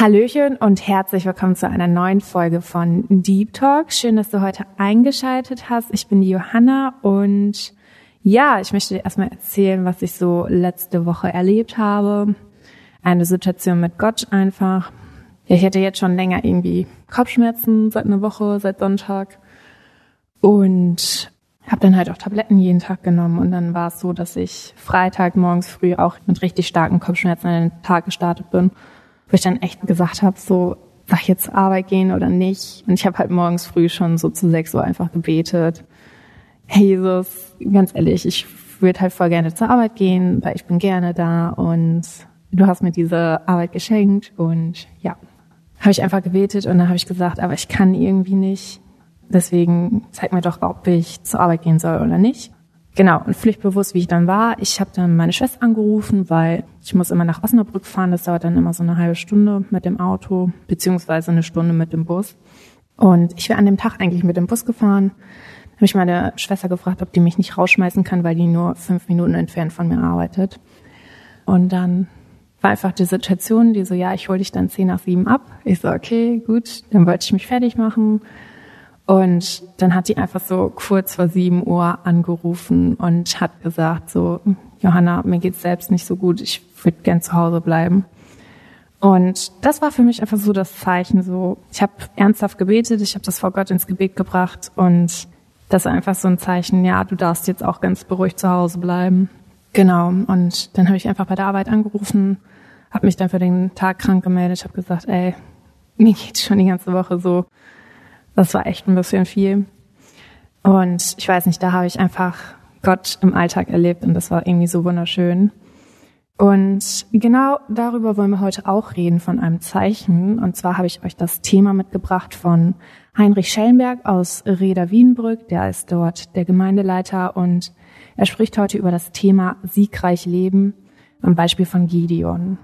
Hallöchen und herzlich willkommen zu einer neuen Folge von Deep Talk. Schön, dass du heute eingeschaltet hast. Ich bin die Johanna und ja, ich möchte dir erstmal erzählen, was ich so letzte Woche erlebt habe. Eine Situation mit Gott einfach. Ich hatte jetzt schon länger irgendwie Kopfschmerzen seit einer Woche, seit Sonntag und habe dann halt auch Tabletten jeden Tag genommen und dann war es so, dass ich Freitag morgens früh auch mit richtig starken Kopfschmerzen in den Tag gestartet bin wo ich dann echt gesagt habe, so, sag ich jetzt Arbeit gehen oder nicht? Und ich habe halt morgens früh schon so zu sechs Uhr einfach gebetet. Hey Jesus, ganz ehrlich, ich würde halt voll gerne zur Arbeit gehen, weil ich bin gerne da und du hast mir diese Arbeit geschenkt und ja, habe ich einfach gebetet und dann habe ich gesagt, aber ich kann irgendwie nicht. Deswegen zeig mir doch, ob ich zur Arbeit gehen soll oder nicht. Genau, und pflichtbewusst, wie ich dann war, ich habe dann meine Schwester angerufen, weil ich muss immer nach Osnabrück fahren, das dauert dann immer so eine halbe Stunde mit dem Auto, beziehungsweise eine Stunde mit dem Bus. Und ich wäre an dem Tag eigentlich mit dem Bus gefahren, habe ich meine Schwester gefragt, ob die mich nicht rausschmeißen kann, weil die nur fünf Minuten entfernt von mir arbeitet. Und dann war einfach die Situation, die so, ja, ich hole dich dann zehn nach sieben ab. Ich so, okay, gut, dann wollte ich mich fertig machen und dann hat die einfach so kurz vor sieben Uhr angerufen und hat gesagt so, Johanna, mir geht's selbst nicht so gut, ich würde gern zu Hause bleiben. Und das war für mich einfach so das Zeichen, so ich habe ernsthaft gebetet, ich habe das vor Gott ins Gebet gebracht und das war einfach so ein Zeichen, ja, du darfst jetzt auch ganz beruhigt zu Hause bleiben. Genau, und dann habe ich einfach bei der Arbeit angerufen, habe mich dann für den Tag krank gemeldet, habe gesagt, ey, mir geht's schon die ganze Woche so das war echt ein bisschen viel. Und ich weiß nicht, da habe ich einfach Gott im Alltag erlebt und das war irgendwie so wunderschön. Und genau darüber wollen wir heute auch reden von einem Zeichen. Und zwar habe ich euch das Thema mitgebracht von Heinrich Schellenberg aus Reda Wienbrück. Der ist dort der Gemeindeleiter und er spricht heute über das Thema siegreich leben am Beispiel von Gideon.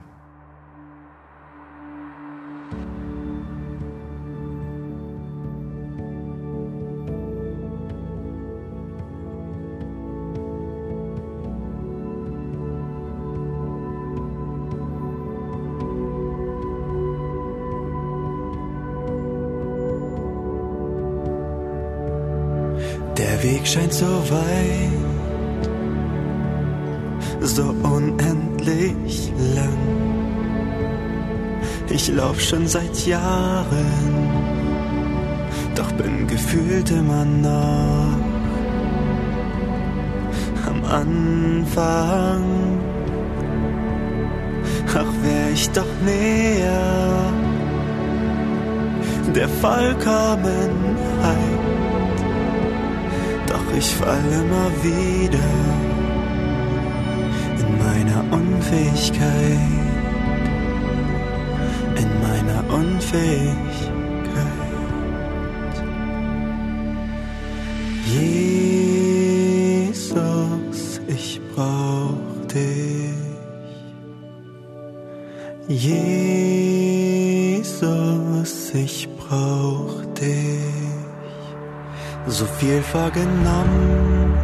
Scheint so weit, so unendlich lang. Ich lauf schon seit Jahren, doch bin gefühlt immer noch am Anfang. Ach, wär ich doch näher der Vollkommenheit ich fall immer wieder in meiner Unfähigkeit, in meiner Unfähigkeit. Jesus, so viel vorgenommen,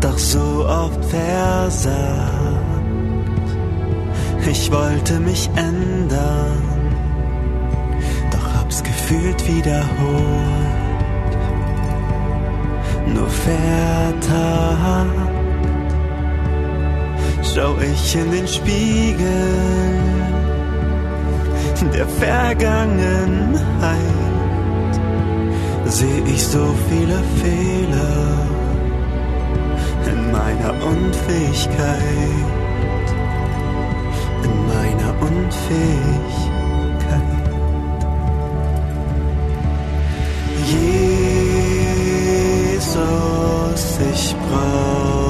doch so oft versagt. Ich wollte mich ändern, doch hab's gefühlt wiederholt. Nur vertat schau ich in den Spiegel der Vergangenheit sehe ich so viele Fehler in meiner Unfähigkeit, in meiner Unfähigkeit. Jesus, ich brauch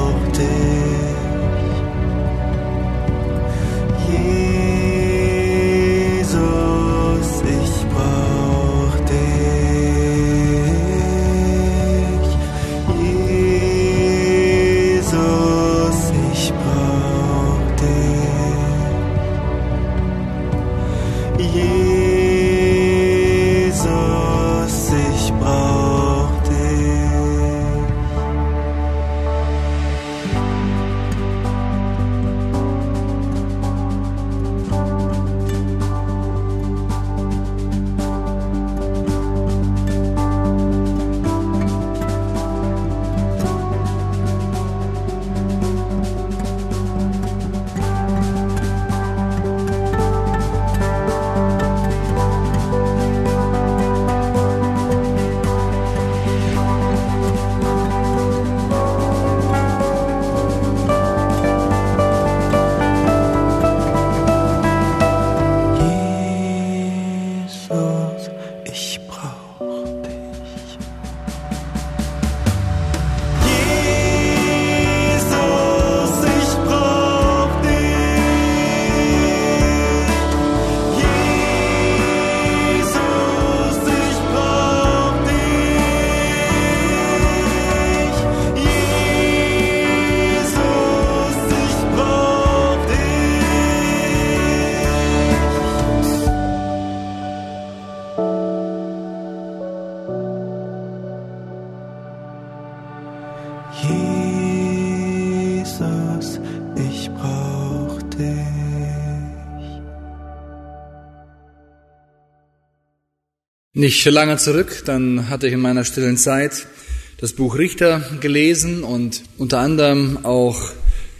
Nicht lange zurück, dann hatte ich in meiner stillen Zeit das Buch Richter gelesen und unter anderem auch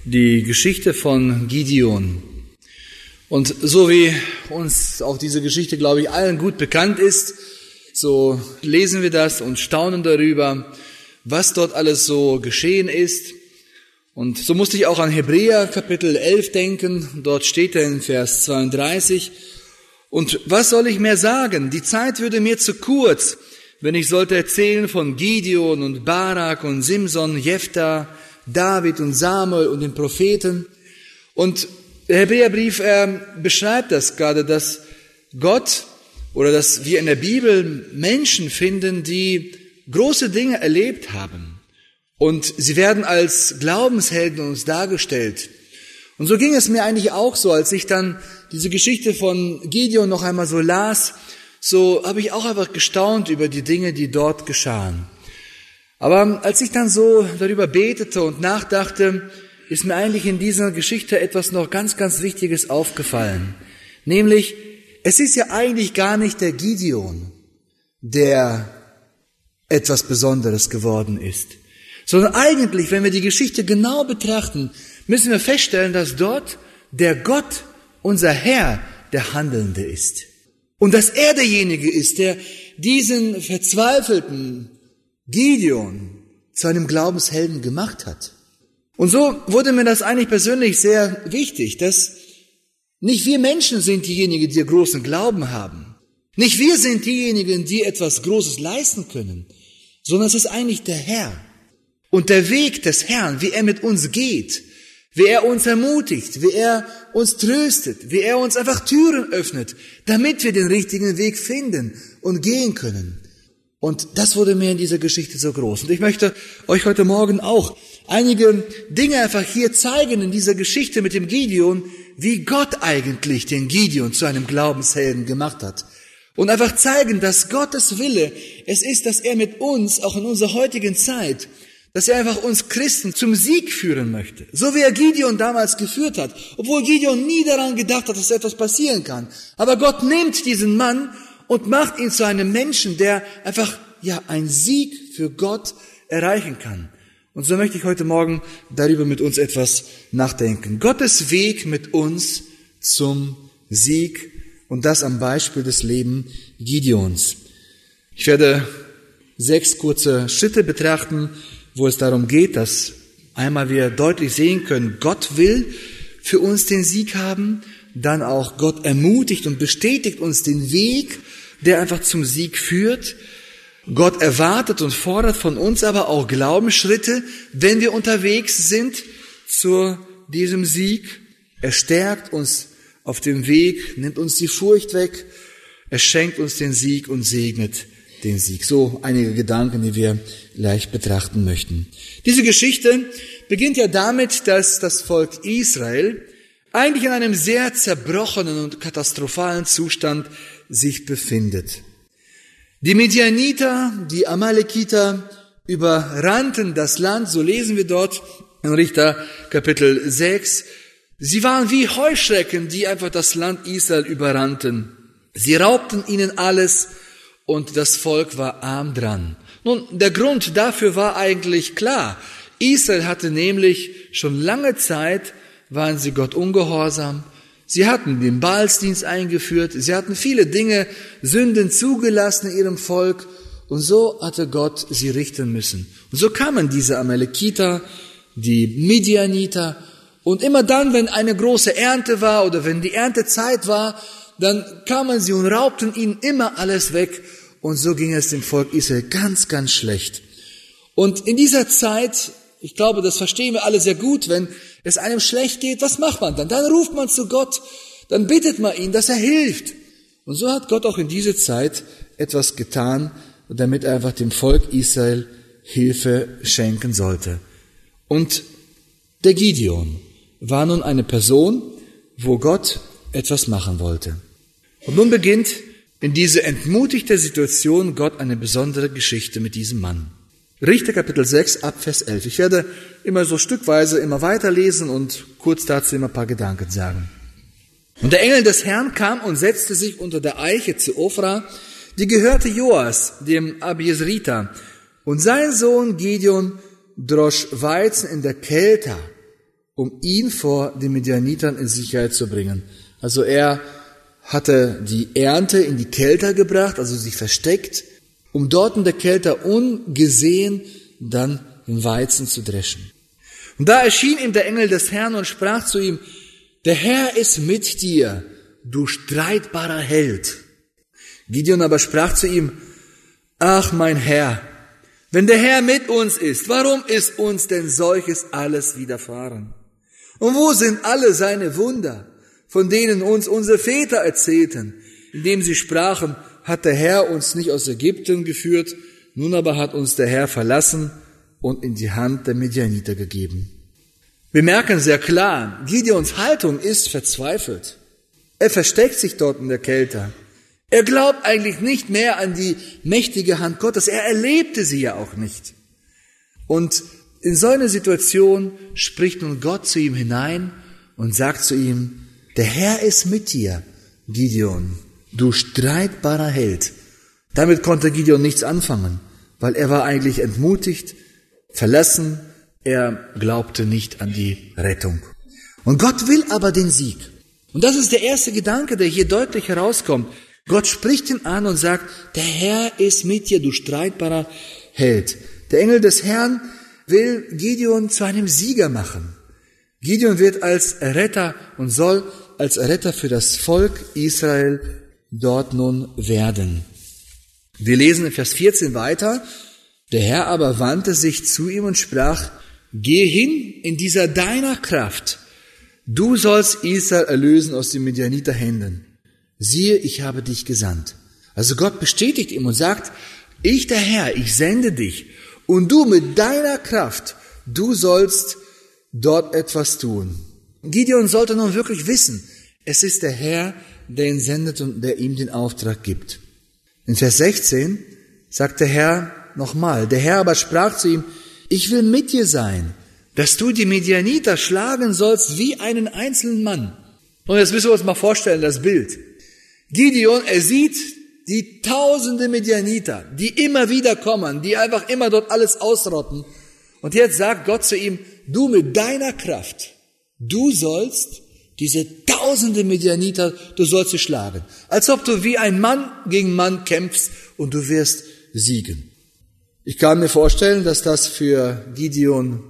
die Geschichte von Gideon. Und so wie uns auch diese Geschichte, glaube ich, allen gut bekannt ist, so lesen wir das und staunen darüber, was dort alles so geschehen ist. Und so musste ich auch an Hebräer Kapitel 11 denken. Dort steht er in Vers 32, und was soll ich mehr sagen? Die Zeit würde mir zu kurz, wenn ich sollte erzählen von Gideon und Barak und Simson, Jephthah, David und Samuel und den Propheten. Und der Hebräerbrief er beschreibt das gerade, dass Gott oder dass wir in der Bibel Menschen finden, die große Dinge erlebt haben. Und sie werden als Glaubenshelden uns dargestellt. Und so ging es mir eigentlich auch so, als ich dann diese Geschichte von Gideon noch einmal so las, so habe ich auch einfach gestaunt über die Dinge, die dort geschahen. Aber als ich dann so darüber betete und nachdachte, ist mir eigentlich in dieser Geschichte etwas noch ganz, ganz Wichtiges aufgefallen. Nämlich, es ist ja eigentlich gar nicht der Gideon, der etwas Besonderes geworden ist, sondern eigentlich, wenn wir die Geschichte genau betrachten, müssen wir feststellen, dass dort der Gott, unser Herr, der Handelnde ist. Und dass er derjenige ist, der diesen verzweifelten Gideon zu einem Glaubenshelden gemacht hat. Und so wurde mir das eigentlich persönlich sehr wichtig, dass nicht wir Menschen sind diejenigen, die großen Glauben haben. Nicht wir sind diejenigen, die etwas Großes leisten können, sondern es ist eigentlich der Herr. Und der Weg des Herrn, wie er mit uns geht, wie er uns ermutigt, wie er uns tröstet, wie er uns einfach Türen öffnet, damit wir den richtigen Weg finden und gehen können. Und das wurde mir in dieser Geschichte so groß. Und ich möchte euch heute Morgen auch einige Dinge einfach hier zeigen in dieser Geschichte mit dem Gideon, wie Gott eigentlich den Gideon zu einem Glaubenshelden gemacht hat. Und einfach zeigen, dass Gottes Wille es ist, dass er mit uns auch in unserer heutigen Zeit dass er einfach uns Christen zum Sieg führen möchte. So wie er Gideon damals geführt hat, obwohl Gideon nie daran gedacht hat, dass etwas passieren kann. Aber Gott nimmt diesen Mann und macht ihn zu einem Menschen, der einfach, ja, einen Sieg für Gott erreichen kann. Und so möchte ich heute Morgen darüber mit uns etwas nachdenken. Gottes Weg mit uns zum Sieg und das am Beispiel des Lebens Gideons. Ich werde sechs kurze Schritte betrachten, wo es darum geht, dass einmal wir deutlich sehen können, Gott will für uns den Sieg haben, dann auch Gott ermutigt und bestätigt uns den Weg, der einfach zum Sieg führt. Gott erwartet und fordert von uns aber auch Glaubensschritte, wenn wir unterwegs sind zu diesem Sieg. Er stärkt uns auf dem Weg, nimmt uns die Furcht weg, er schenkt uns den Sieg und segnet den Sieg. So einige Gedanken, die wir gleich betrachten möchten. Diese Geschichte beginnt ja damit, dass das Volk Israel eigentlich in einem sehr zerbrochenen und katastrophalen Zustand sich befindet. Die Medianiter, die Amalekiter überrannten das Land, so lesen wir dort in Richter Kapitel 6. Sie waren wie Heuschrecken, die einfach das Land Israel überrannten. Sie raubten ihnen alles und das Volk war arm dran. Nun, der Grund dafür war eigentlich klar. Israel hatte nämlich schon lange Zeit, waren sie Gott ungehorsam. Sie hatten den Baalsdienst eingeführt. Sie hatten viele Dinge, Sünden zugelassen in ihrem Volk. Und so hatte Gott sie richten müssen. Und so kamen diese Amalekiter, die Midianiter. Und immer dann, wenn eine große Ernte war oder wenn die Erntezeit war, dann kamen sie und raubten ihnen immer alles weg und so ging es dem Volk Israel ganz, ganz schlecht. Und in dieser Zeit, ich glaube, das verstehen wir alle sehr gut, wenn es einem schlecht geht, was macht man dann? Dann ruft man zu Gott, dann bittet man ihn, dass er hilft. Und so hat Gott auch in dieser Zeit etwas getan, damit er einfach dem Volk Israel Hilfe schenken sollte. Und der Gideon war nun eine Person, wo Gott etwas machen wollte. Und nun beginnt in diese entmutigte Situation Gott eine besondere Geschichte mit diesem Mann. Richter Kapitel 6 ab Vers 11. Ich werde immer so stückweise immer weiterlesen und kurz dazu immer ein paar Gedanken sagen. Und der Engel des Herrn kam und setzte sich unter der Eiche zu Ofra, die gehörte Joas, dem Abiesrita, und sein Sohn Gideon drosch Weizen in der Kälte, um ihn vor den Midianitern in Sicherheit zu bringen. Also er hatte die Ernte in die Kälte gebracht, also sich versteckt, um dort in der Kälte ungesehen dann den Weizen zu dreschen. Und da erschien ihm der Engel des Herrn und sprach zu ihm, der Herr ist mit dir, du streitbarer Held. Gideon aber sprach zu ihm, ach mein Herr, wenn der Herr mit uns ist, warum ist uns denn solches alles widerfahren? Und wo sind alle seine Wunder, von denen uns unsere Väter erzählten, indem sie sprachen, hat der Herr uns nicht aus Ägypten geführt, nun aber hat uns der Herr verlassen und in die Hand der Medianiter gegeben. Wir merken sehr klar, Gideons Haltung ist verzweifelt. Er versteckt sich dort in der Kälte. Er glaubt eigentlich nicht mehr an die mächtige Hand Gottes. Er erlebte sie ja auch nicht. Und in so einer Situation spricht nun Gott zu ihm hinein und sagt zu ihm, der Herr ist mit dir, Gideon du streitbarer Held. Damit konnte Gideon nichts anfangen, weil er war eigentlich entmutigt, verlassen, er glaubte nicht an die Rettung. Und Gott will aber den Sieg. Und das ist der erste Gedanke, der hier deutlich herauskommt. Gott spricht ihn an und sagt, der Herr ist mit dir, du streitbarer Held. Der Engel des Herrn will Gideon zu einem Sieger machen. Gideon wird als Retter und soll als Retter für das Volk Israel dort nun werden. Wir lesen in Vers 14 weiter. Der Herr aber wandte sich zu ihm und sprach, Geh hin in dieser deiner Kraft. Du sollst Israel erlösen aus den Midianiter Händen. Siehe, ich habe dich gesandt. Also Gott bestätigt ihm und sagt, ich der Herr, ich sende dich. Und du mit deiner Kraft, du sollst dort etwas tun. Gideon sollte nun wirklich wissen, es ist der Herr, der ihn sendet und der ihm den Auftrag gibt. In Vers 16 sagt der Herr nochmal, der Herr aber sprach zu ihm, ich will mit dir sein, dass du die Medianiter schlagen sollst wie einen einzelnen Mann. Und jetzt müssen wir uns mal vorstellen, das Bild. Gideon, er sieht die tausende Medianiter, die immer wieder kommen, die einfach immer dort alles ausrotten. Und jetzt sagt Gott zu ihm, du mit deiner Kraft, du sollst diese tausende Medianiter, du sollst sie schlagen. Als ob du wie ein Mann gegen Mann kämpfst und du wirst siegen. Ich kann mir vorstellen, dass das für Gideon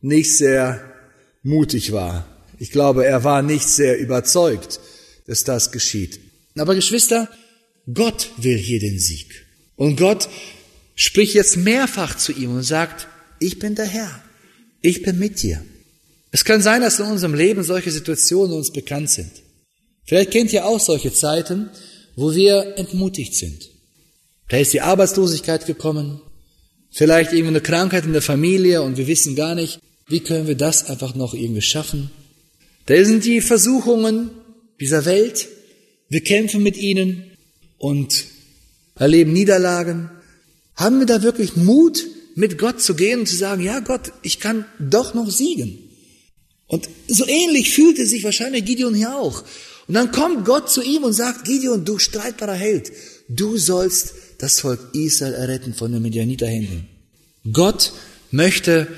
nicht sehr mutig war. Ich glaube, er war nicht sehr überzeugt, dass das geschieht. Aber Geschwister, Gott will hier den Sieg. Und Gott spricht jetzt mehrfach zu ihm und sagt, ich bin der Herr. Ich bin mit dir. Es kann sein, dass in unserem Leben solche Situationen uns bekannt sind. Vielleicht kennt ihr auch solche Zeiten, wo wir entmutigt sind. Da ist die Arbeitslosigkeit gekommen, vielleicht irgendeine Krankheit in der Familie und wir wissen gar nicht, wie können wir das einfach noch irgendwie schaffen. Da sind die Versuchungen dieser Welt, wir kämpfen mit ihnen und erleben Niederlagen. Haben wir da wirklich Mut, mit Gott zu gehen und zu sagen, ja Gott, ich kann doch noch siegen. Und so ähnlich fühlte sich wahrscheinlich Gideon hier auch. Und dann kommt Gott zu ihm und sagt, Gideon, du streitbarer Held, du sollst das Volk Israel erretten von den Midianiterhänden. Gott möchte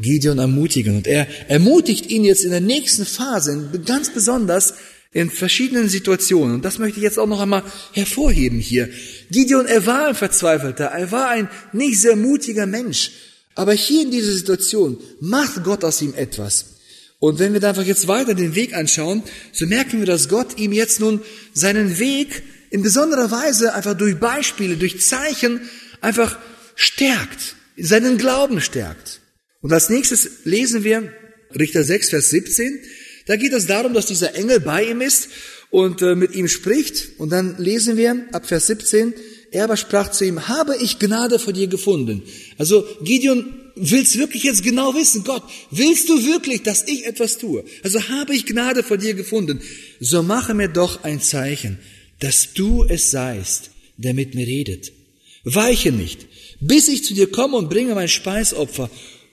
Gideon ermutigen und er ermutigt ihn jetzt in der nächsten Phase, ganz besonders in verschiedenen Situationen. Und das möchte ich jetzt auch noch einmal hervorheben hier. Gideon, er war ein Verzweifelter, er war ein nicht sehr mutiger Mensch. Aber hier in dieser Situation macht Gott aus ihm etwas. Und wenn wir da einfach jetzt weiter den Weg anschauen, so merken wir, dass Gott ihm jetzt nun seinen Weg in besonderer Weise einfach durch Beispiele, durch Zeichen einfach stärkt, seinen Glauben stärkt. Und als nächstes lesen wir Richter 6, Vers 17. Da geht es darum, dass dieser Engel bei ihm ist und äh, mit ihm spricht. Und dann lesen wir ab Vers 17, er aber sprach zu ihm, habe ich Gnade vor dir gefunden. Also Gideon willst wirklich jetzt genau wissen, Gott, willst du wirklich, dass ich etwas tue? Also habe ich Gnade vor dir gefunden. So mache mir doch ein Zeichen, dass du es seist, der mit mir redet. Weiche nicht, bis ich zu dir komme und bringe mein Speisopfer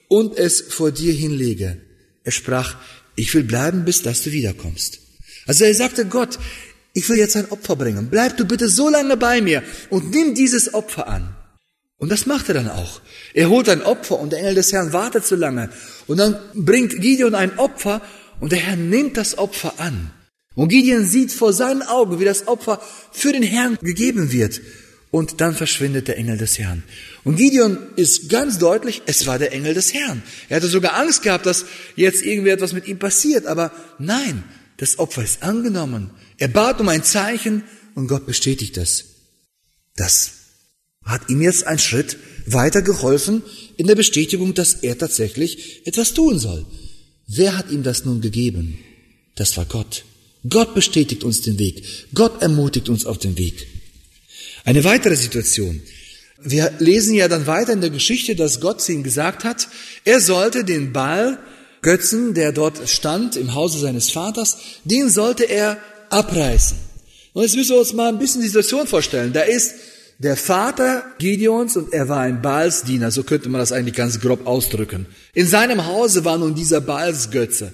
und es vor dir hinlege. Er sprach, ich will bleiben, bis dass du wiederkommst. Also er sagte Gott, ich will jetzt ein Opfer bringen. Bleib du bitte so lange bei mir und nimm dieses Opfer an. Und das macht er dann auch. Er holt ein Opfer und der Engel des Herrn wartet so lange. Und dann bringt Gideon ein Opfer und der Herr nimmt das Opfer an. Und Gideon sieht vor seinen Augen, wie das Opfer für den Herrn gegeben wird. Und dann verschwindet der Engel des Herrn. Und Gideon ist ganz deutlich, es war der Engel des Herrn. Er hatte sogar Angst gehabt, dass jetzt irgendwie etwas mit ihm passiert. Aber nein, das Opfer ist angenommen. Er bat um ein Zeichen und Gott bestätigt es. Das hat ihm jetzt einen Schritt weiter geholfen in der Bestätigung, dass er tatsächlich etwas tun soll. Wer hat ihm das nun gegeben? Das war Gott. Gott bestätigt uns den Weg. Gott ermutigt uns auf dem Weg. Eine weitere Situation. Wir lesen ja dann weiter in der Geschichte, dass Gott zu ihm gesagt hat, er sollte den Baal Götzen, der dort stand im Hause seines Vaters, den sollte er abreißen. Und jetzt müssen wir uns mal ein bisschen die Situation vorstellen. Da ist der Vater Gideons und er war ein Baalsdiener, so könnte man das eigentlich ganz grob ausdrücken. In seinem Hause war nun dieser Baalsgötze.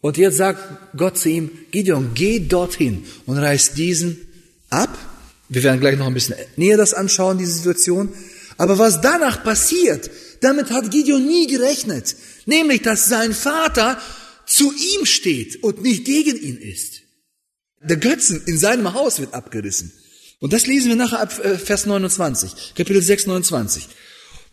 Und jetzt sagt Gott zu ihm, Gideon, geh dorthin und reiß diesen ab. Wir werden gleich noch ein bisschen näher das anschauen, diese Situation. Aber was danach passiert, damit hat Gideon nie gerechnet. Nämlich, dass sein Vater zu ihm steht und nicht gegen ihn ist. Der Götzen in seinem Haus wird abgerissen. Und das lesen wir nachher ab äh, Vers 29, Kapitel 6, 29.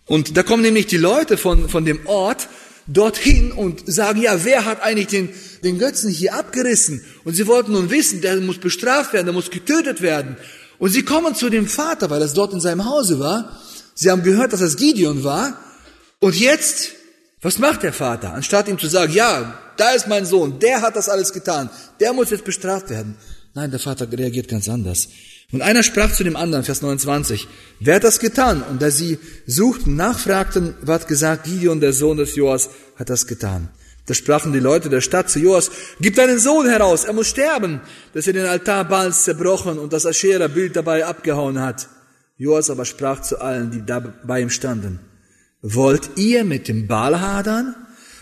Und da kommen nämlich die Leute von, von dem Ort dorthin und sagen, ja, wer hat eigentlich den, den Götzen hier abgerissen? Und sie wollten nun wissen, der muss bestraft werden, der muss getötet werden. Und sie kommen zu dem Vater, weil das dort in seinem Hause war. Sie haben gehört, dass das Gideon war. Und jetzt, was macht der Vater? Anstatt ihm zu sagen, ja, da ist mein Sohn, der hat das alles getan, der muss jetzt bestraft werden. Nein, der Vater reagiert ganz anders. Und einer sprach zu dem anderen, Vers 29, wer hat das getan? Und da sie suchten, nachfragten, ward gesagt, Gideon, der Sohn des Joas, hat das getan. Da sprachen die Leute der Stadt zu Joas, gib deinen Sohn heraus, er muss sterben, dass er den Altar Baals zerbrochen und das Aschera-Bild dabei abgehauen hat. Joas aber sprach zu allen, die da bei ihm standen, wollt ihr mit dem Baal hadern?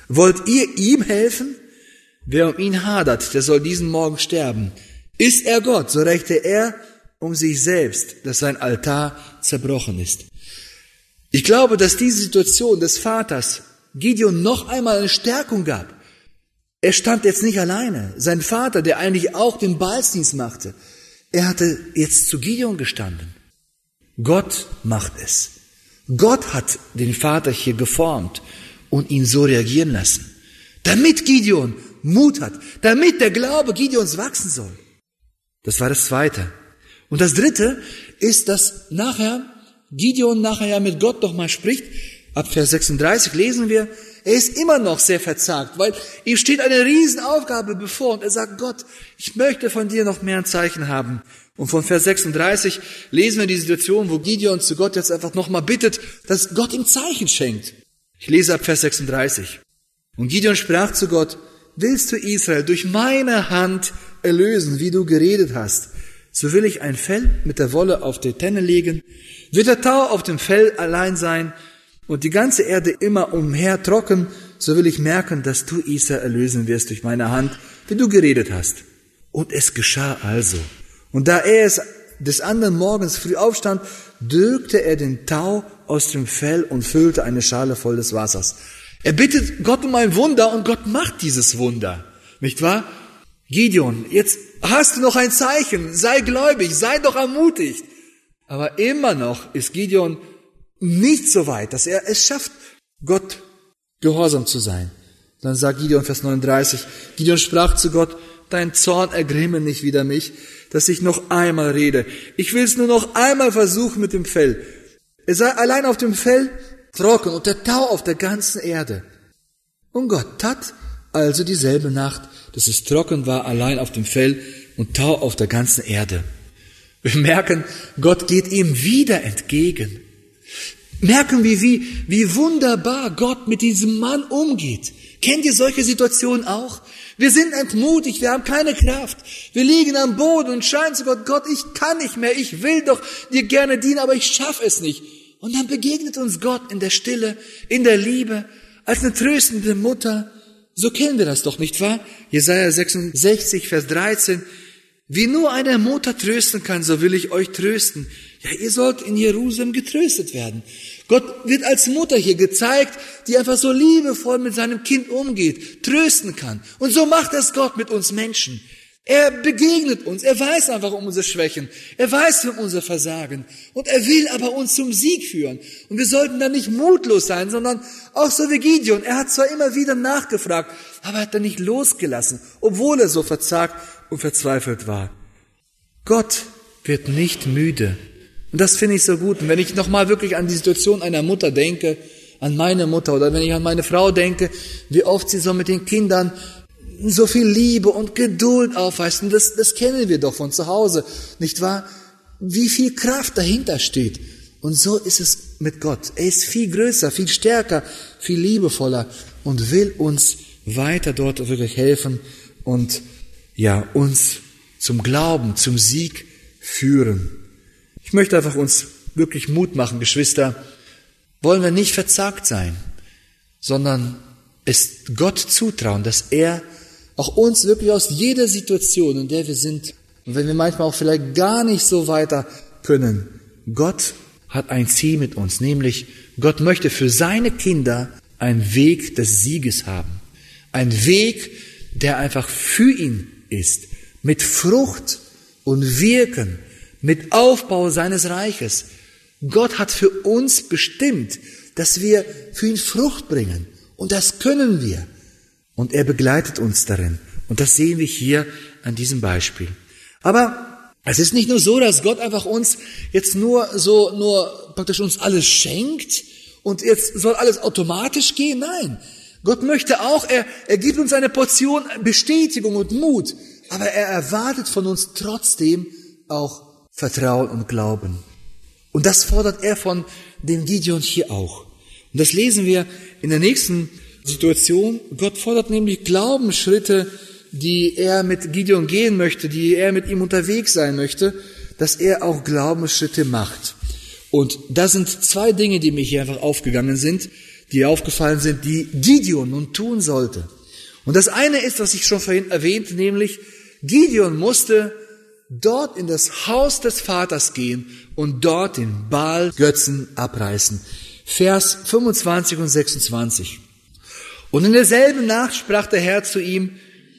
Wollt ihr ihm helfen? Wer um ihn hadert, der soll diesen Morgen sterben. Ist er Gott, so rächte er um sich selbst, dass sein Altar zerbrochen ist. Ich glaube, dass diese Situation des Vaters Gideon noch einmal eine Stärkung gab. Er stand jetzt nicht alleine. Sein Vater, der eigentlich auch den Balsdienst machte, er hatte jetzt zu Gideon gestanden. Gott macht es. Gott hat den Vater hier geformt und ihn so reagieren lassen, damit Gideon Mut hat, damit der Glaube Gideons wachsen soll. Das war das Zweite. Und das dritte ist, dass nachher Gideon nachher ja mit Gott doch mal spricht. Ab Vers 36 lesen wir, er ist immer noch sehr verzagt, weil ihm steht eine Riesenaufgabe bevor und er sagt, Gott, ich möchte von dir noch mehr ein Zeichen haben. Und von Vers 36 lesen wir die Situation, wo Gideon zu Gott jetzt einfach nochmal bittet, dass Gott ihm Zeichen schenkt. Ich lese ab Vers 36. Und Gideon sprach zu Gott, willst du Israel durch meine Hand erlösen, wie du geredet hast? So will ich ein Fell mit der Wolle auf die Tenne legen, wird der Tau auf dem Fell allein sein und die ganze Erde immer umher trocken, so will ich merken, dass du Isa erlösen wirst durch meine Hand, wie du geredet hast. Und es geschah also. Und da er es des anderen Morgens früh aufstand, drückte er den Tau aus dem Fell und füllte eine Schale voll des Wassers. Er bittet Gott um ein Wunder und Gott macht dieses Wunder. Nicht wahr? Gideon, jetzt hast du noch ein Zeichen, sei gläubig, sei doch ermutigt. Aber immer noch ist Gideon nicht so weit, dass er es schafft, Gott gehorsam zu sein. Dann sagt Gideon Vers 39, Gideon sprach zu Gott, dein Zorn ergrimme nicht wider mich, dass ich noch einmal rede. Ich will es nur noch einmal versuchen mit dem Fell. Es sei allein auf dem Fell trocken und der Tau auf der ganzen Erde. Und Gott tat also dieselbe Nacht dass es trocken war allein auf dem Fell und Tau auf der ganzen Erde. Wir merken, Gott geht ihm wieder entgegen. merken wir, wie, wie wunderbar Gott mit diesem Mann umgeht. Kennt ihr solche Situationen auch? Wir sind entmutigt, wir haben keine Kraft. Wir liegen am Boden und schreien zu Gott, Gott, ich kann nicht mehr, ich will doch dir gerne dienen, aber ich schaffe es nicht. Und dann begegnet uns Gott in der Stille, in der Liebe, als eine tröstende Mutter. So kennen wir das doch, nicht wahr? Jesaja 66, Vers 13. Wie nur eine Mutter trösten kann, so will ich euch trösten. Ja, ihr sollt in Jerusalem getröstet werden. Gott wird als Mutter hier gezeigt, die einfach so liebevoll mit seinem Kind umgeht, trösten kann. Und so macht das Gott mit uns Menschen. Er begegnet uns, er weiß einfach um unsere Schwächen, er weiß um unser Versagen und er will aber uns zum Sieg führen. Und wir sollten dann nicht mutlos sein, sondern auch so wie Gideon. Er hat zwar immer wieder nachgefragt, aber er hat dann nicht losgelassen, obwohl er so verzagt und verzweifelt war. Gott wird nicht müde, und das finde ich so gut. Und wenn ich nochmal wirklich an die Situation einer Mutter denke, an meine Mutter oder wenn ich an meine Frau denke, wie oft sie so mit den Kindern so viel Liebe und Geduld aufweist. Und das, das kennen wir doch von zu Hause, nicht wahr? Wie viel Kraft dahinter steht. Und so ist es mit Gott. Er ist viel größer, viel stärker, viel liebevoller und will uns weiter dort wirklich helfen und ja, uns zum Glauben, zum Sieg führen. Ich möchte einfach uns wirklich Mut machen, Geschwister. Wollen wir nicht verzagt sein, sondern es Gott zutrauen, dass er auch uns wirklich aus jeder Situation, in der wir sind, und wenn wir manchmal auch vielleicht gar nicht so weiter können, Gott hat ein Ziel mit uns, nämlich Gott möchte für seine Kinder einen Weg des Sieges haben. Ein Weg, der einfach für ihn ist, mit Frucht und Wirken, mit Aufbau seines Reiches. Gott hat für uns bestimmt, dass wir für ihn Frucht bringen. Und das können wir. Und er begleitet uns darin. Und das sehen wir hier an diesem Beispiel. Aber es ist nicht nur so, dass Gott einfach uns jetzt nur so, nur praktisch uns alles schenkt und jetzt soll alles automatisch gehen. Nein. Gott möchte auch, er, er gibt uns eine Portion Bestätigung und Mut. Aber er erwartet von uns trotzdem auch Vertrauen und Glauben. Und das fordert er von dem Gideon hier auch. Und das lesen wir in der nächsten Situation. Gott fordert nämlich Glaubensschritte, die er mit Gideon gehen möchte, die er mit ihm unterwegs sein möchte, dass er auch Glaubensschritte macht. Und da sind zwei Dinge, die mir hier einfach aufgegangen sind, die aufgefallen sind, die Gideon nun tun sollte. Und das eine ist, was ich schon vorhin erwähnt, nämlich Gideon musste dort in das Haus des Vaters gehen und dort den Baal Götzen abreißen. Vers 25 und 26. Und in derselben Nacht sprach der Herr zu ihm,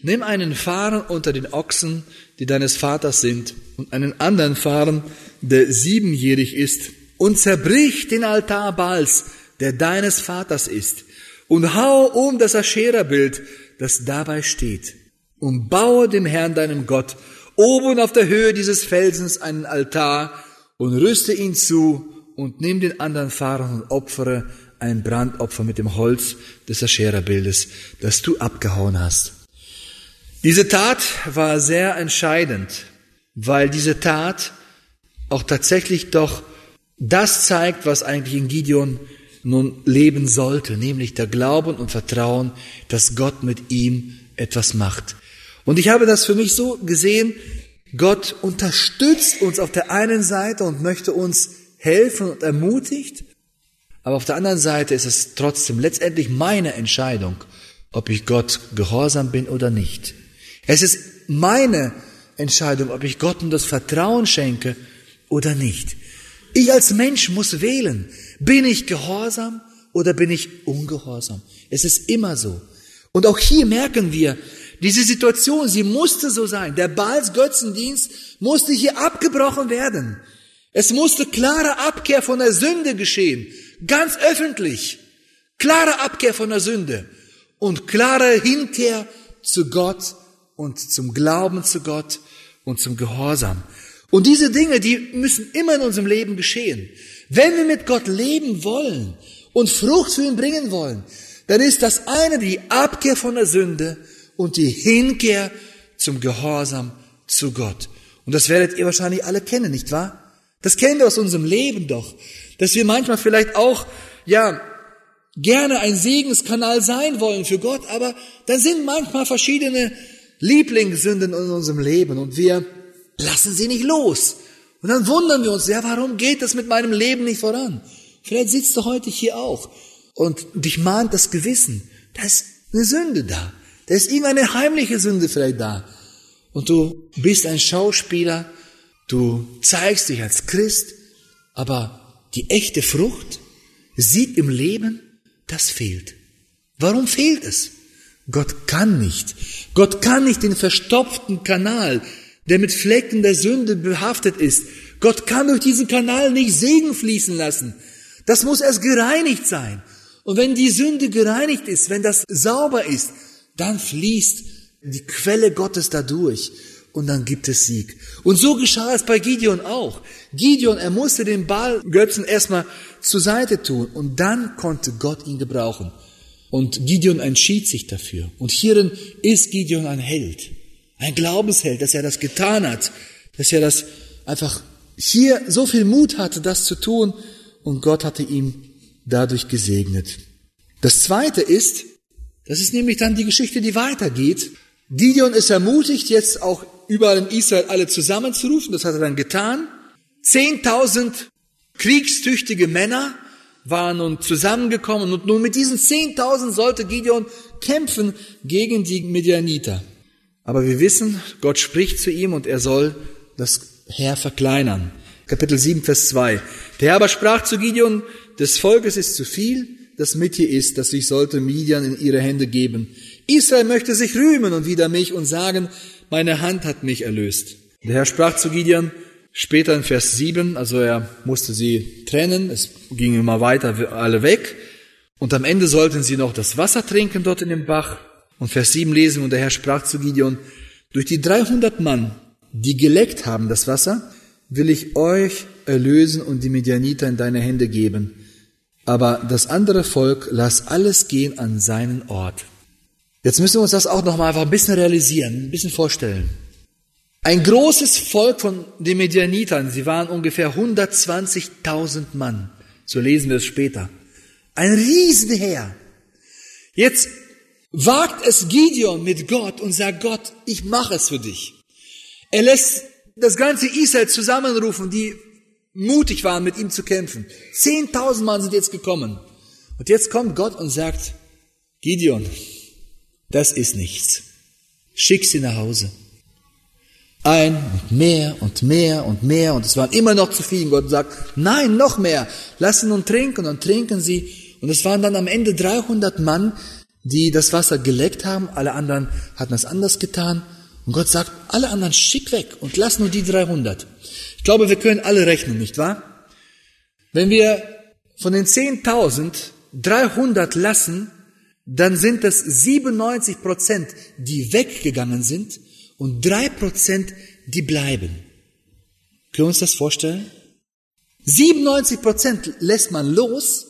nimm einen Fahren unter den Ochsen, die deines Vaters sind, und einen anderen Fahren, der siebenjährig ist, und zerbrich den Altar Baals, der deines Vaters ist, und hau um das Aschera-Bild, das dabei steht, und baue dem Herrn deinem Gott oben auf der Höhe dieses Felsens einen Altar und rüste ihn zu und nimm den anderen Fahrern und opfere ein Brandopfer mit dem Holz des Aschera-Bildes, das du abgehauen hast. Diese Tat war sehr entscheidend, weil diese Tat auch tatsächlich doch das zeigt, was eigentlich in Gideon nun leben sollte, nämlich der Glauben und Vertrauen, dass Gott mit ihm etwas macht. Und ich habe das für mich so gesehen, Gott unterstützt uns auf der einen Seite und möchte uns helfen und ermutigt, aber auf der anderen Seite ist es trotzdem letztendlich meine Entscheidung, ob ich Gott gehorsam bin oder nicht. Es ist meine Entscheidung, ob ich Gott um das Vertrauen schenke oder nicht. Ich als Mensch muss wählen, bin ich gehorsam oder bin ich ungehorsam. Es ist immer so. Und auch hier merken wir, diese Situation, sie musste so sein. Der Baals Götzendienst musste hier abgebrochen werden. Es musste klare Abkehr von der Sünde geschehen. Ganz öffentlich. Klare Abkehr von der Sünde. Und klare Hinkehr zu Gott und zum Glauben zu Gott und zum Gehorsam. Und diese Dinge, die müssen immer in unserem Leben geschehen. Wenn wir mit Gott leben wollen und Frucht für ihn bringen wollen, dann ist das eine die Abkehr von der Sünde und die Hinkehr zum Gehorsam zu Gott. Und das werdet ihr wahrscheinlich alle kennen, nicht wahr? Das kennen wir aus unserem Leben doch, dass wir manchmal vielleicht auch, ja, gerne ein Segenskanal sein wollen für Gott, aber da sind manchmal verschiedene Lieblingssünden in unserem Leben und wir lassen sie nicht los. Und dann wundern wir uns, ja, warum geht das mit meinem Leben nicht voran? Vielleicht sitzt du heute hier auch und dich mahnt das Gewissen. Da ist eine Sünde da. Da ist irgendeine heimliche Sünde vielleicht da. Und du bist ein Schauspieler, du zeigst dich als Christ, aber die echte Frucht sieht im Leben, das fehlt. Warum fehlt es? Gott kann nicht. Gott kann nicht den verstopften Kanal, der mit Flecken der Sünde behaftet ist. Gott kann durch diesen Kanal nicht Segen fließen lassen. Das muss erst gereinigt sein. Und wenn die Sünde gereinigt ist, wenn das sauber ist, dann fließt die Quelle Gottes dadurch und dann gibt es Sieg. Und so geschah es bei Gideon auch. Gideon, er musste den Baal-Götzen erstmal zur Seite tun und dann konnte Gott ihn gebrauchen. Und Gideon entschied sich dafür. Und hierin ist Gideon ein Held, ein Glaubensheld, dass er das getan hat, dass er das einfach hier so viel Mut hatte, das zu tun und Gott hatte ihm dadurch gesegnet. Das zweite ist, das ist nämlich dann die Geschichte, die weitergeht. Gideon ist ermutigt, jetzt auch überall in Israel alle zusammenzurufen. Das hat er dann getan. Zehntausend kriegstüchtige Männer waren nun zusammengekommen und nun mit diesen Zehntausend sollte Gideon kämpfen gegen die Medianiter. Aber wir wissen, Gott spricht zu ihm und er soll das Heer verkleinern. Kapitel 7, Vers 2. Der Herr aber sprach zu Gideon, des Volkes ist zu viel, das mit dir ist, dass ich sollte Midian in ihre Hände geben. Israel möchte sich rühmen und wieder mich und sagen, meine Hand hat mich erlöst. Der Herr sprach zu Gideon, später in Vers 7, also er musste sie trennen, es ging immer weiter, alle weg. Und am Ende sollten sie noch das Wasser trinken dort in dem Bach. Und Vers 7 lesen, und der Herr sprach zu Gideon, durch die 300 Mann, die geleckt haben das Wasser, will ich euch erlösen und die Medianiter in deine Hände geben. Aber das andere Volk lass alles gehen an seinen Ort. Jetzt müssen wir uns das auch nochmal einfach ein bisschen realisieren, ein bisschen vorstellen. Ein großes Volk von den Medianitern, sie waren ungefähr 120.000 Mann, so lesen wir es später. Ein Riesenheer. Jetzt wagt es Gideon mit Gott und sagt, Gott, ich mache es für dich. Er lässt das ganze Israel zusammenrufen, die mutig waren, mit ihm zu kämpfen. Zehntausend Mann sind jetzt gekommen. Und jetzt kommt Gott und sagt, Gideon, das ist nichts. Schick sie nach Hause. Ein und mehr und mehr und mehr und es waren immer noch zu viel. Und Gott sagt, nein, noch mehr. Lassen nun trinken und trinken sie. Und es waren dann am Ende 300 Mann, die das Wasser geleckt haben. Alle anderen hatten das anders getan. Und Gott sagt, alle anderen schick weg und lass nur die 300. Ich glaube, wir können alle rechnen, nicht wahr? Wenn wir von den 10.000 300 lassen, dann sind es 97 Prozent, die weggegangen sind und drei Prozent, die bleiben. Können wir uns das vorstellen? 97 Prozent lässt man los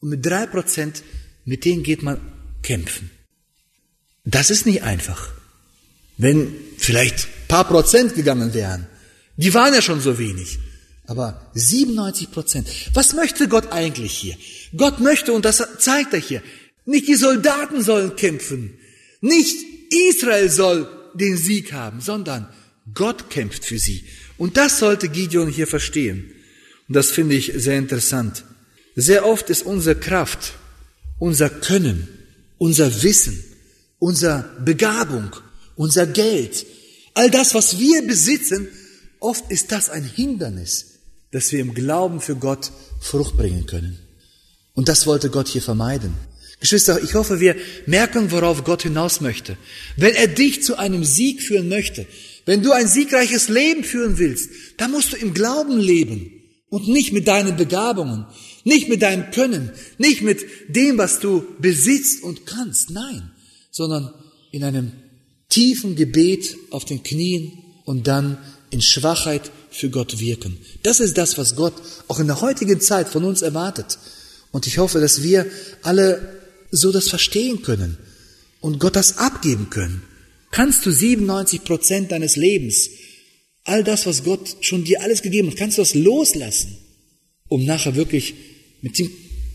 und mit drei Prozent, mit denen geht man kämpfen. Das ist nicht einfach. Wenn vielleicht paar Prozent gegangen wären, die waren ja schon so wenig. Aber 97 Prozent. Was möchte Gott eigentlich hier? Gott möchte, und das zeigt er hier, nicht die Soldaten sollen kämpfen. Nicht Israel soll den Sieg haben, sondern Gott kämpft für sie. Und das sollte Gideon hier verstehen. Und das finde ich sehr interessant. Sehr oft ist unsere Kraft, unser Können, unser Wissen, unsere Begabung, unser Geld, all das, was wir besitzen, oft ist das ein Hindernis, dass wir im Glauben für Gott Frucht bringen können. Und das wollte Gott hier vermeiden. Geschwister, ich hoffe, wir merken, worauf Gott hinaus möchte. Wenn er dich zu einem Sieg führen möchte, wenn du ein siegreiches Leben führen willst, dann musst du im Glauben leben und nicht mit deinen Begabungen, nicht mit deinem Können, nicht mit dem, was du besitzt und kannst, nein, sondern in einem tiefen Gebet auf den Knien und dann in Schwachheit für Gott wirken. Das ist das, was Gott auch in der heutigen Zeit von uns erwartet. Und ich hoffe, dass wir alle so das verstehen können und Gott das abgeben können. Kannst du 97 Prozent deines Lebens, all das, was Gott schon dir alles gegeben hat, kannst du das loslassen? um nachher wirklich mit dem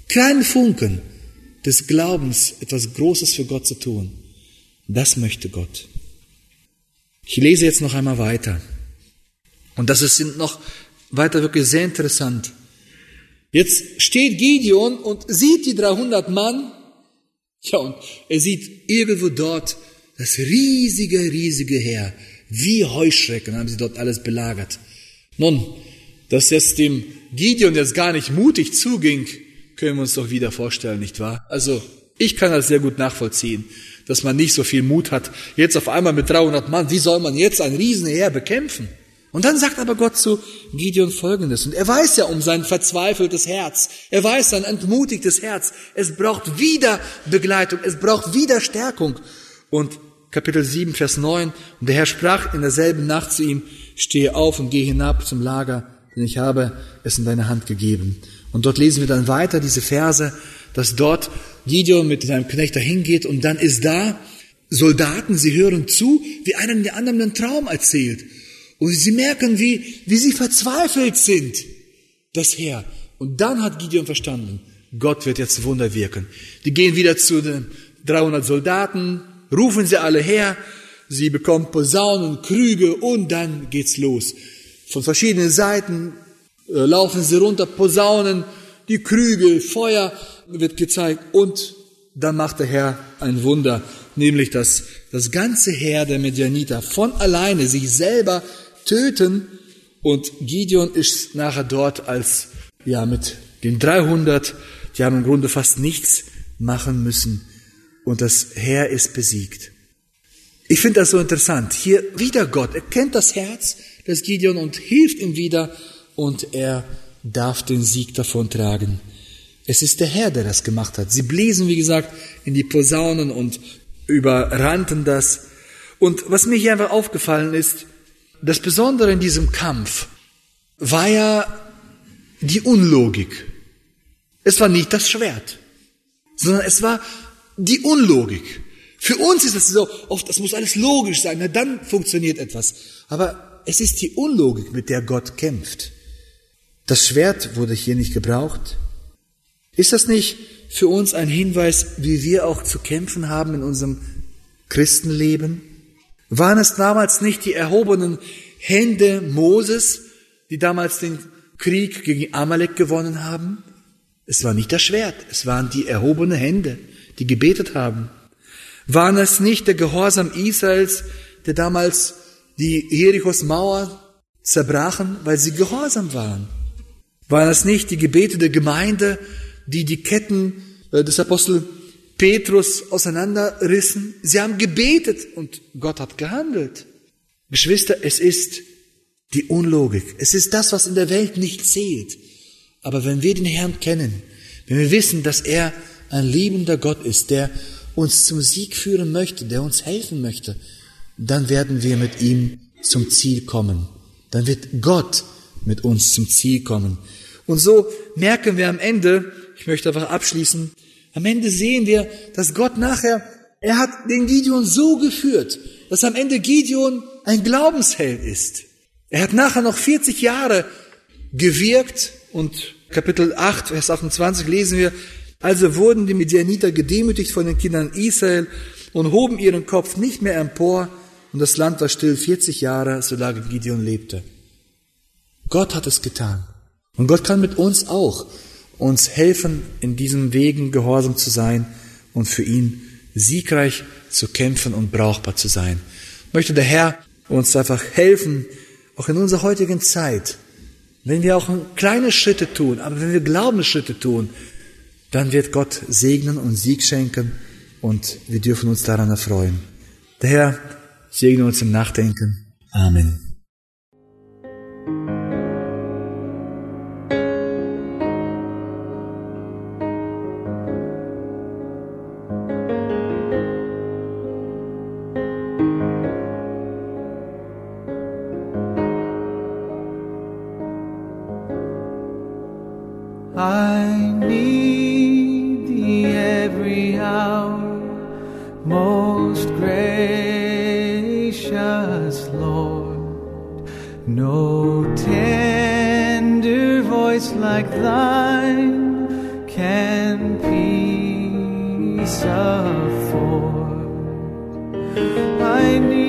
kleinen Funken des Glaubens etwas Großes für Gott zu tun. Das möchte Gott. Ich lese jetzt noch einmal weiter. Und das ist noch weiter wirklich sehr interessant. Jetzt steht Gideon und sieht die 300 Mann. Ja, und er sieht irgendwo dort das riesige, riesige Heer. Wie Heuschrecken haben sie dort alles belagert. Nun, dass jetzt dem Gideon jetzt gar nicht mutig zuging, können wir uns doch wieder vorstellen, nicht wahr? Also, ich kann das sehr gut nachvollziehen, dass man nicht so viel Mut hat. Jetzt auf einmal mit 300 Mann, wie soll man jetzt ein Riesenheer bekämpfen? Und dann sagt aber Gott zu Gideon Folgendes. Und er weiß ja um sein verzweifeltes Herz. Er weiß sein entmutigtes Herz. Es braucht wieder Begleitung. Es braucht wieder Stärkung. Und Kapitel 7, Vers 9. Und der Herr sprach in derselben Nacht zu ihm, stehe auf und geh hinab zum Lager, denn ich habe es in deine Hand gegeben. Und dort lesen wir dann weiter diese Verse, dass dort Gideon mit seinem Knecht dahin geht und dann ist da Soldaten, sie hören zu, wie einer der anderen einen Traum erzählt. Und sie merken, wie, wie sie verzweifelt sind, das Herr. Und dann hat Gideon verstanden, Gott wird jetzt Wunder wirken. Die gehen wieder zu den 300 Soldaten, rufen sie alle her, sie bekommen Posaunen, Krüge und dann geht's los. Von verschiedenen Seiten äh, laufen sie runter, Posaunen, die Krüge, Feuer wird gezeigt und dann macht der Herr ein Wunder, nämlich dass das ganze Heer der Medianiter von alleine sich selber töten und Gideon ist nachher dort als, ja, mit den 300, die haben im Grunde fast nichts machen müssen und das Heer ist besiegt. Ich finde das so interessant. Hier wieder Gott. Er kennt das Herz des Gideon und hilft ihm wieder und er darf den Sieg davontragen. Es ist der Herr, der das gemacht hat. Sie bliesen, wie gesagt, in die Posaunen und überrannten das. Und was mir hier einfach aufgefallen ist, das Besondere in diesem Kampf war ja die Unlogik. Es war nicht das Schwert, sondern es war die Unlogik. Für uns ist das so oft, das muss alles logisch sein, na dann funktioniert etwas. Aber es ist die Unlogik, mit der Gott kämpft. Das Schwert wurde hier nicht gebraucht. Ist das nicht für uns ein Hinweis, wie wir auch zu kämpfen haben in unserem Christenleben? Waren es damals nicht die erhobenen Hände Moses, die damals den Krieg gegen Amalek gewonnen haben? Es war nicht das Schwert, es waren die erhobenen Hände, die gebetet haben. Waren es nicht der Gehorsam Israels, der damals die Jerichos Mauer zerbrachen, weil sie gehorsam waren? Waren es nicht die Gebete der Gemeinde, die die Ketten äh, des Apostel Petrus auseinanderrissen. Sie haben gebetet und Gott hat gehandelt. Geschwister, es ist die Unlogik. Es ist das, was in der Welt nicht zählt. Aber wenn wir den Herrn kennen, wenn wir wissen, dass er ein liebender Gott ist, der uns zum Sieg führen möchte, der uns helfen möchte, dann werden wir mit ihm zum Ziel kommen. Dann wird Gott mit uns zum Ziel kommen. Und so merken wir am Ende, ich möchte einfach abschließen, am Ende sehen wir, dass Gott nachher, er hat den Gideon so geführt, dass am Ende Gideon ein Glaubensheld ist. Er hat nachher noch 40 Jahre gewirkt und Kapitel 8, Vers 28 lesen wir, also wurden die Midianiter gedemütigt von den Kindern Israel und hoben ihren Kopf nicht mehr empor und das Land war still 40 Jahre, solange Gideon lebte. Gott hat es getan. Und Gott kann mit uns auch uns helfen, in diesen Wegen gehorsam zu sein und für ihn siegreich zu kämpfen und brauchbar zu sein. Möchte der Herr uns einfach helfen, auch in unserer heutigen Zeit, wenn wir auch kleine Schritte tun, aber wenn wir Glaubensschritte tun, dann wird Gott segnen und Sieg schenken und wir dürfen uns daran erfreuen. Der Herr segne uns im Nachdenken. Amen. I need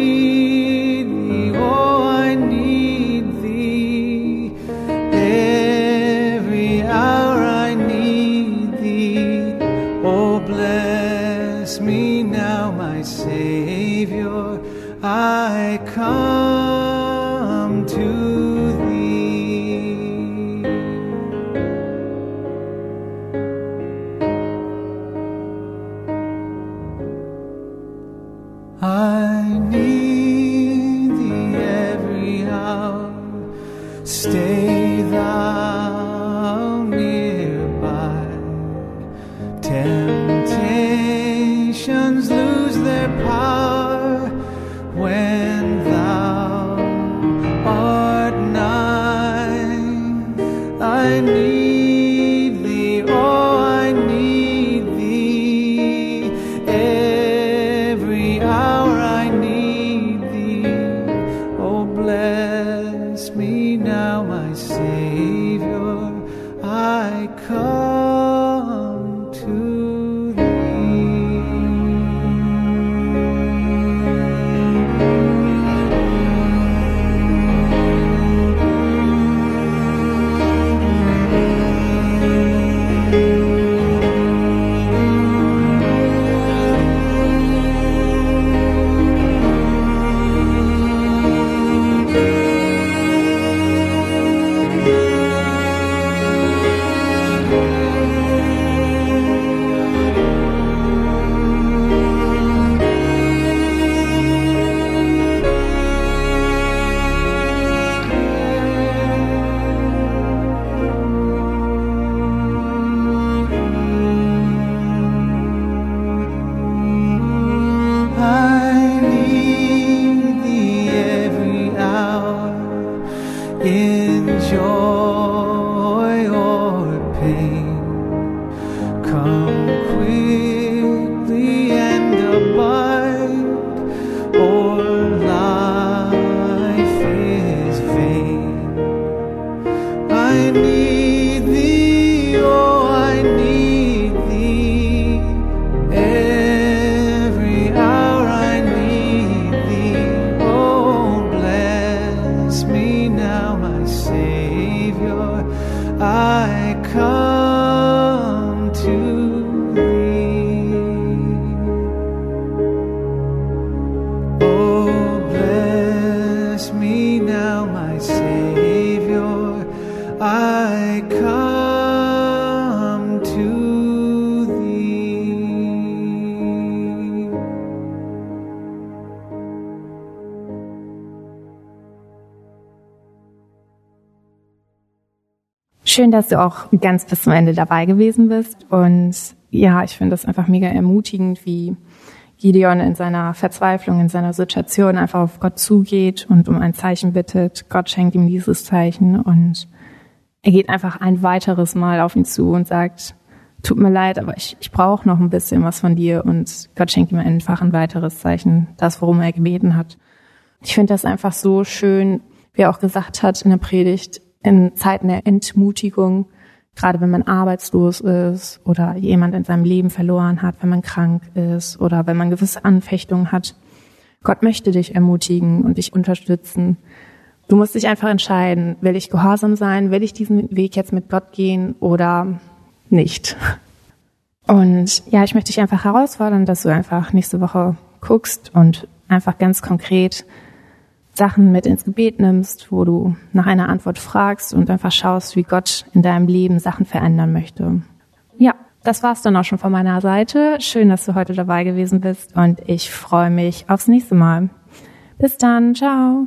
I Schön, dass du auch ganz bis zum Ende dabei gewesen bist. Und ja, ich finde das einfach mega ermutigend, wie Gideon in seiner Verzweiflung, in seiner Situation einfach auf Gott zugeht und um ein Zeichen bittet. Gott schenkt ihm dieses Zeichen und er geht einfach ein weiteres Mal auf ihn zu und sagt, tut mir leid, aber ich, ich brauche noch ein bisschen was von dir und Gott schenkt ihm einfach ein weiteres Zeichen, das, worum er gebeten hat. Ich finde das einfach so schön, wie er auch gesagt hat in der Predigt, in Zeiten der Entmutigung, gerade wenn man arbeitslos ist oder jemand in seinem Leben verloren hat, wenn man krank ist oder wenn man gewisse Anfechtungen hat. Gott möchte dich ermutigen und dich unterstützen. Du musst dich einfach entscheiden, will ich gehorsam sein, will ich diesen Weg jetzt mit Gott gehen oder nicht. Und ja, ich möchte dich einfach herausfordern, dass du einfach nächste Woche guckst und einfach ganz konkret Sachen mit ins Gebet nimmst, wo du nach einer Antwort fragst und einfach schaust, wie Gott in deinem Leben Sachen verändern möchte. Ja, das war's dann auch schon von meiner Seite. Schön, dass du heute dabei gewesen bist und ich freue mich aufs nächste Mal. Bis dann, ciao.